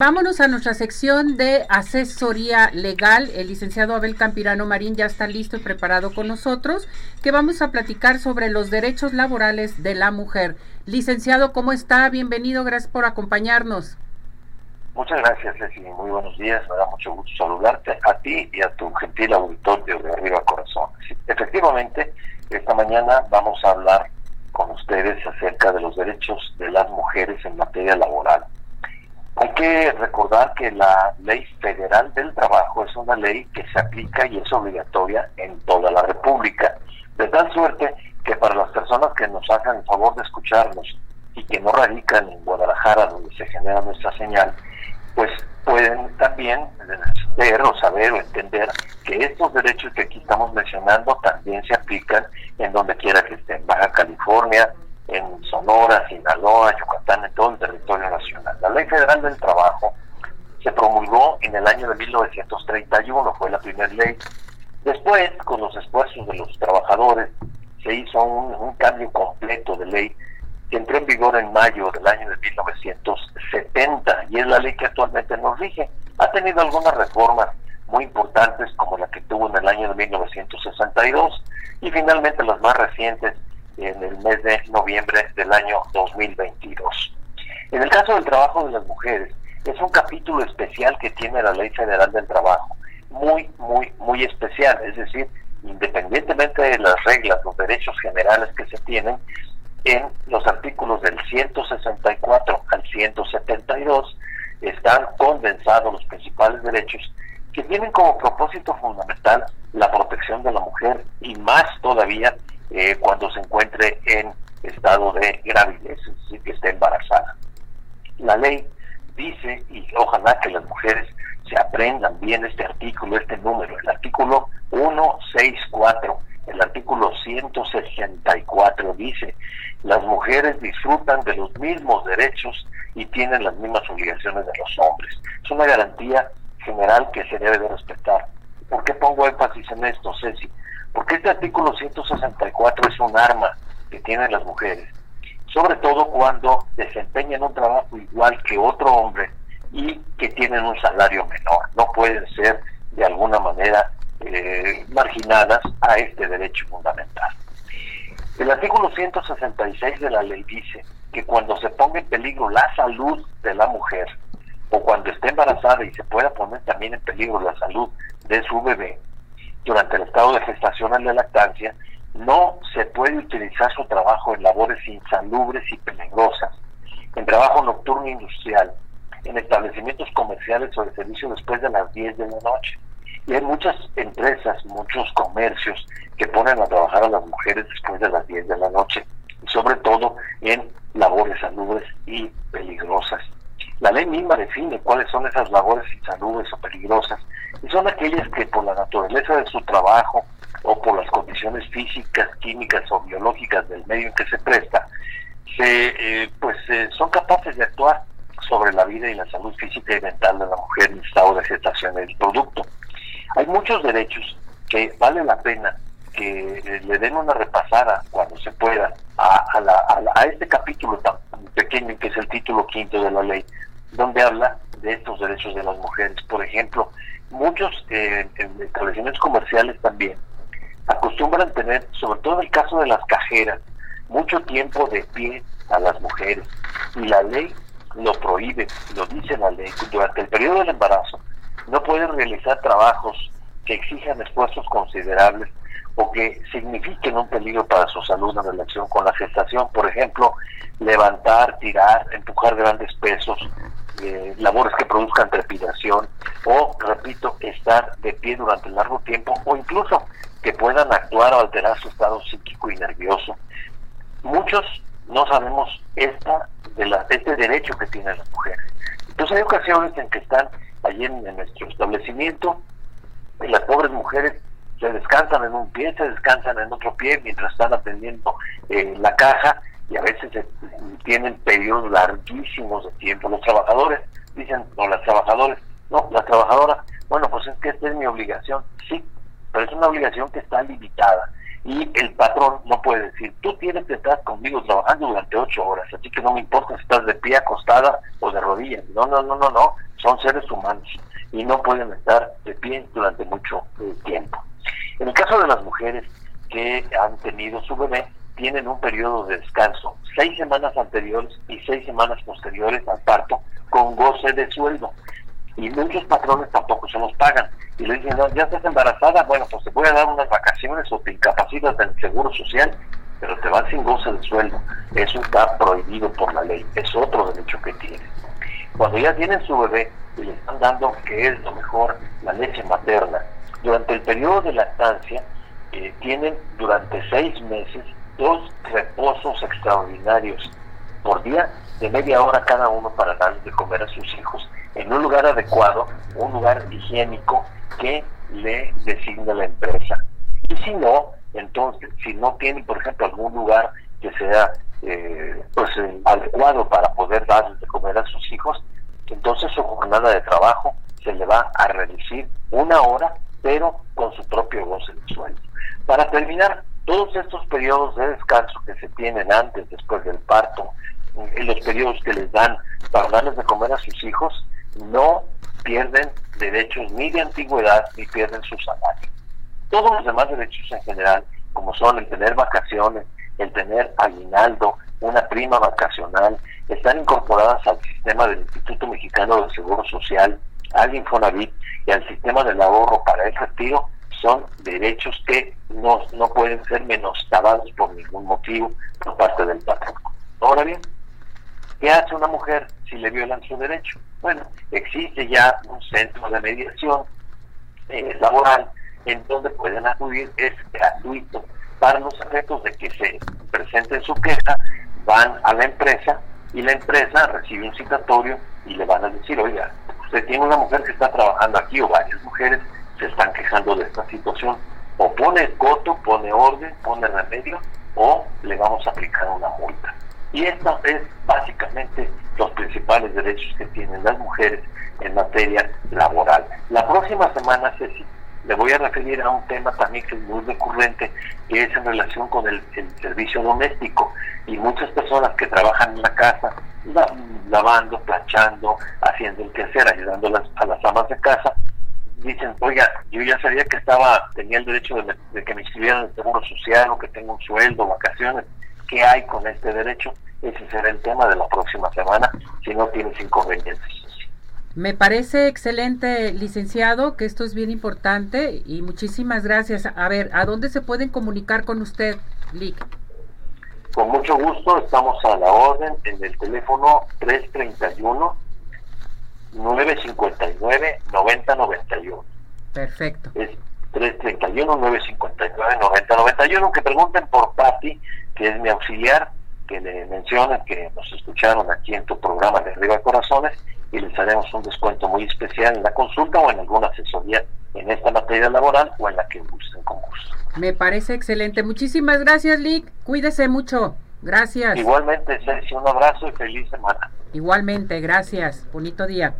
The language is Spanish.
Vámonos a nuestra sección de asesoría legal. El licenciado Abel Campirano Marín ya está listo y preparado con nosotros, que vamos a platicar sobre los derechos laborales de la mujer. Licenciado, ¿cómo está? Bienvenido, gracias por acompañarnos. Muchas gracias, Ceci. Muy buenos días. Me da mucho gusto saludarte a ti y a tu gentil auditorio de Arriba Corazón. efectivamente, esta mañana vamos a hablar con ustedes acerca de los derechos de las mujeres en materia laboral que recordar que la ley federal del trabajo es una ley que se aplica y es obligatoria en toda la República, de tal suerte que para las personas que nos hagan el favor de escucharnos y que no radican en Guadalajara, donde se genera nuestra señal, pues pueden también ver o saber o entender que estos derechos que aquí estamos mencionando también se aplican en donde quiera que estén, Baja California, en Sonora, Sinaloa, Yucatán, en todo el territorio nacional. La Ley Federal del Trabajo se promulgó en el año de 1931, fue la primera ley. Después, con los esfuerzos de los trabajadores, se hizo un, cambio completo de ley que entró en vigor en mayo del año de 1970 y es la ley que actualmente nos rige. Ha tenido algunas reformas muy importantes como la que tuvo en el año de 1962 y finalmente las más recientes en el mes de noviembre del año 2022. En el caso del trabajo de las mujeres, es un capítulo especial que tiene la Ley Federal del Trabajo, muy, muy, muy especial, es decir, independientemente de las reglas, los derechos generales que se tienen, en los artículos del 164 al 172 están condensados los principales derechos que tienen como propósito fundamental la protección de la mujer y más todavía eh, cuando se encuentre en estado de gravidez, es decir, que esté embarazada. La ley dice, y ojalá que las mujeres se aprendan bien este artículo, este número, el artículo 164, el artículo 164 dice, las mujeres disfrutan de los mismos derechos y tienen las mismas obligaciones de los hombres. Es una garantía general que se debe de respetar. ¿Por qué pongo énfasis en esto, Ceci? Porque este artículo 164 es un arma que tienen las mujeres, sobre todo cuando desempeñan un trabajo igual que otro hombre y que tienen un salario menor. No pueden ser de alguna manera eh, marginadas a este derecho fundamental. El artículo 166 de la ley dice que cuando se ponga en peligro la salud de la mujer o cuando esté embarazada y se pueda poner también en peligro la salud de su bebé, durante el estado de gestación de lactancia, no se puede utilizar su trabajo en labores insalubres y peligrosas, en trabajo nocturno industrial, en establecimientos comerciales o de servicio después de las 10 de la noche. Y hay muchas empresas, muchos comercios que ponen a trabajar a las mujeres después de las 10 de la noche, y sobre todo en labores salubres y peligrosas. La ley misma define cuáles son esas labores insalubres o peligrosas y son aquellas que por la naturaleza de su trabajo o por las condiciones físicas, químicas o biológicas del medio en que se presta, se, eh, pues eh, son capaces de actuar sobre la vida y la salud física y mental de la mujer en estado de gestación del producto. Hay muchos derechos que vale la pena que eh, le den una repasada cuando se pueda a, a este capítulo tan pequeño que es el título quinto de la ley, donde habla de estos derechos de las mujeres. Por ejemplo, muchos eh, establecimientos comerciales también acostumbran tener, sobre todo en el caso de las cajeras, mucho tiempo de pie a las mujeres. Y la ley lo prohíbe, lo dice la ley. Durante el periodo del embarazo no pueden realizar trabajos que exijan esfuerzos considerables o que signifiquen un peligro para su salud en relación con la gestación. Por ejemplo, levantar, tirar, empujar grandes pesos, eh, labores que produzcan trepidación o, repito, estar de pie durante largo tiempo o incluso que puedan actuar o alterar su estado psíquico y nervioso. Muchos no sabemos esta de la, este derecho que tienen las mujeres. Entonces hay ocasiones en que están allí en, nuestro establecimiento y las pobres mujeres se descansan en un pie, se descansan en otro pie mientras están atendiendo eh, la caja y a veces tienen periodos larguísimos de tiempo. Los trabajadores dicen, o las trabajadoras, no, las trabajadoras, bueno, pues es que esta es mi obligación, sí, pero es una obligación que está limitada. Y el patrón no puede decir, tú tienes que estar conmigo trabajando durante ocho horas, así que no me importa si estás de pie, acostada o de rodillas. No, no, no, no, no. son seres humanos y no pueden estar de pie durante mucho eh, tiempo. En el caso de las mujeres que han tenido su bebé, tienen un periodo de descanso, seis semanas anteriores y seis semanas posteriores al parto, con goce de sueldo. Y muchos patrones tampoco se los pagan. Y le dicen, no, ya estás embarazada, bueno, pues te voy a dar unas vacaciones o te incapacitas del seguro social, pero te vas sin goce de sueldo. Eso está prohibido por la ley, es otro derecho que tiene. Cuando ya tienen su bebé y le están dando, que es lo mejor, la leche materna, durante el periodo de lactancia, eh, tienen durante seis meses dos reposos extraordinarios por día de media hora cada uno para darles de comer a sus hijos en un lugar adecuado, un lugar higiénico que le designa la empresa. Y si no, entonces, si no tienen, por ejemplo, algún lugar que sea eh, pues eh, adecuado para poder darles de comer a sus hijos, entonces su jornada de trabajo se le va a reducir una hora, pero con su propio goce de sueldo. Para terminar, todos estos periodos de descanso que se tienen antes, después del parto, en los periodos que les dan para darles de comer a sus hijos, no pierden derechos ni de antigüedad ni pierden su salario. Todos los demás derechos en general, como son el tener vacaciones, el tener aguinaldo, una prima vacacional, están incorporadas al sistema del Instituto Mexicano del Seguro Social, al Infonavit y al sistema del ahorro para el retiro son derechos que no, no pueden ser menoscabados por ningún motivo por parte del patrón. Ahora bien, ¿qué hace una mujer si le violan su derecho? Bueno, existe ya un centro de mediación eh, laboral en donde pueden acudir, es gratuito. Para los efectos de que se presenten su queja, van a la empresa y la empresa recibe un citatorio y le van a decir, oiga, usted tiene una mujer que está trabajando aquí o varias mujeres se están quejando de esta situación. O pone coto, pone orden, pone remedio, o le vamos a aplicar una multa. Y estos es básicamente los principales derechos que tienen las mujeres en materia laboral. La próxima semana, Ceci, le voy a referir a un tema también que es muy recurrente, que es en relación con el, servicio doméstico. Y muchas personas que trabajan en la casa, lavando, planchando, haciendo el quehacer, ayudando a las amas de casa, dicen, oiga, yo ya sabía que estaba, tenía el derecho de, que me inscribieran en el Seguro Social o que tengo un sueldo, vacaciones, ¿qué hay con este derecho? Ese será el tema de la próxima semana, si no tienes inconvenientes. Me parece excelente, licenciado, que esto es bien importante y muchísimas gracias. A ver, ¿a dónde se pueden comunicar con usted, Lick? Con mucho gusto, estamos a la orden en el teléfono 331 959-9091. Perfecto. Es 331-959-9091. Que pregunten por Patti, que es mi auxiliar, que le mencionen que nos escucharon aquí en tu programa de Arriba Corazones y les haremos un descuento muy especial en la consulta o en alguna asesoría en esta materia laboral o en la que gusten con gusto. Me parece excelente. Muchísimas gracias, Lick. Cuídese mucho. Gracias. Igualmente, Sergio, un abrazo y feliz semana. Igualmente, gracias. Bonito día.